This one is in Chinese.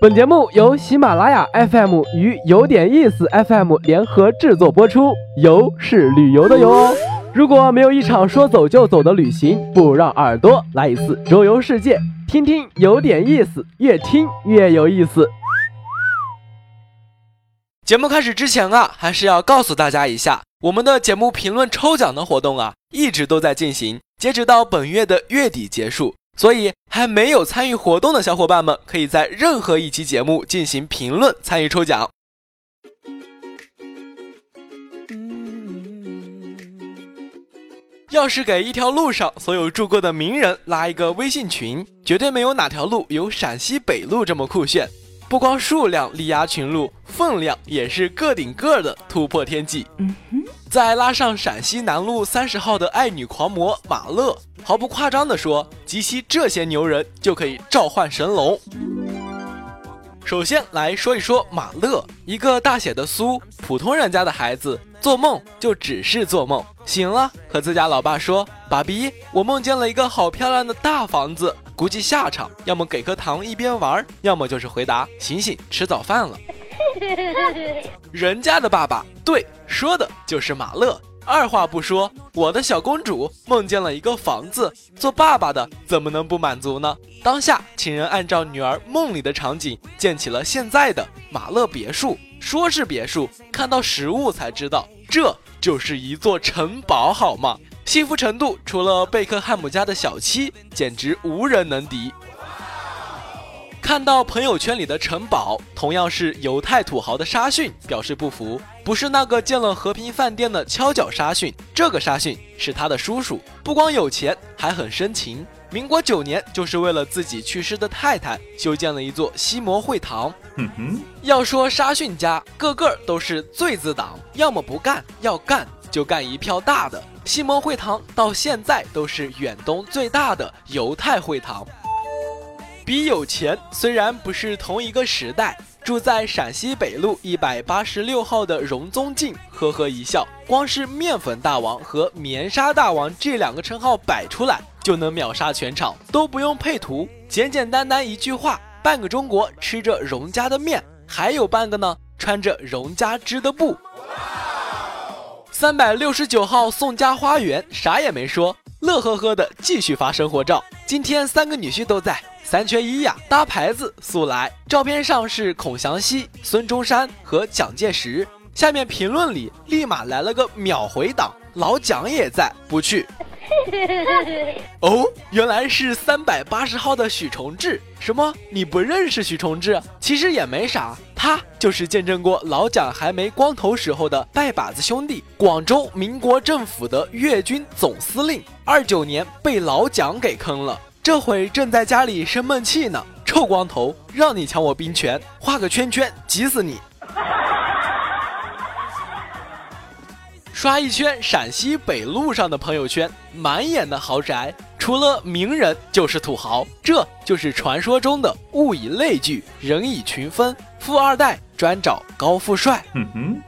本节目由喜马拉雅 FM 与有点意思 FM 联合制作播出，游是旅游的游哦。如果没有一场说走就走的旅行，不如让耳朵来一次周游世界，听听有点意思，越听越有意思。节目开始之前啊，还是要告诉大家一下，我们的节目评论抽奖的活动啊，一直都在进行，截止到本月的月底结束。所以，还没有参与活动的小伙伴们，可以在任何一期节目进行评论，参与抽奖。要是给一条路上所有住过的名人拉一个微信群，绝对没有哪条路有陕西北路这么酷炫。不光数量力压群路，分量也是个顶个的突破天际。嗯哼，再拉上陕西南路三十号的爱女狂魔马乐。毫不夸张地说，集齐这些牛人就可以召唤神龙。首先来说一说马乐，一个大写的苏，普通人家的孩子，做梦就只是做梦，醒了和自家老爸说：“爸比，我梦见了一个好漂亮的大房子。”估计下场要么给颗糖一边玩，要么就是回答：“醒醒，吃早饭了。”人家的爸爸对，说的就是马乐。二话不说，我的小公主梦见了一个房子，做爸爸的怎么能不满足呢？当下，请人按照女儿梦里的场景建起了现在的马勒别墅。说是别墅，看到实物才知道，这就是一座城堡，好吗？幸福程度，除了贝克汉姆家的小七，简直无人能敌。看到朋友圈里的城堡，同样是犹太土豪的沙逊表示不服，不是那个建了和平饭店的敲脚沙逊，这个沙逊是他的叔叔，不光有钱，还很深情。民国九年，就是为了自己去世的太太修建了一座西摩会堂。哼哼，要说沙逊家，个个都是最字党，要么不干，要干就干一票大的。西摩会堂到现在都是远东最大的犹太会堂。比有钱虽然不是同一个时代，住在陕西北路一百八十六号的荣宗敬呵呵一笑，光是面粉大王和棉纱大王这两个称号摆出来，就能秒杀全场，都不用配图，简简单单一句话，半个中国吃着荣家的面，还有半个呢穿着荣家织的布。三百六十九号宋家花园啥也没说，乐呵呵的继续发生活照。今天三个女婿都在。三缺一呀，搭牌子速来！照片上是孔祥熙、孙中山和蒋介石。下面评论里立马来了个秒回党，老蒋也在，不去。哦，原来是三百八十号的许崇智。什么？你不认识许崇智？其实也没啥，他就是见证过老蒋还没光头时候的拜把子兄弟，广州民国政府的粤军总司令。二九年被老蒋给坑了。这会正在家里生闷气呢，臭光头，让你抢我兵权，画个圈圈，急死你！刷一圈陕西北路上的朋友圈，满眼的豪宅，除了名人就是土豪，这就是传说中的物以类聚，人以群分，富二代专找高富帅。嗯哼。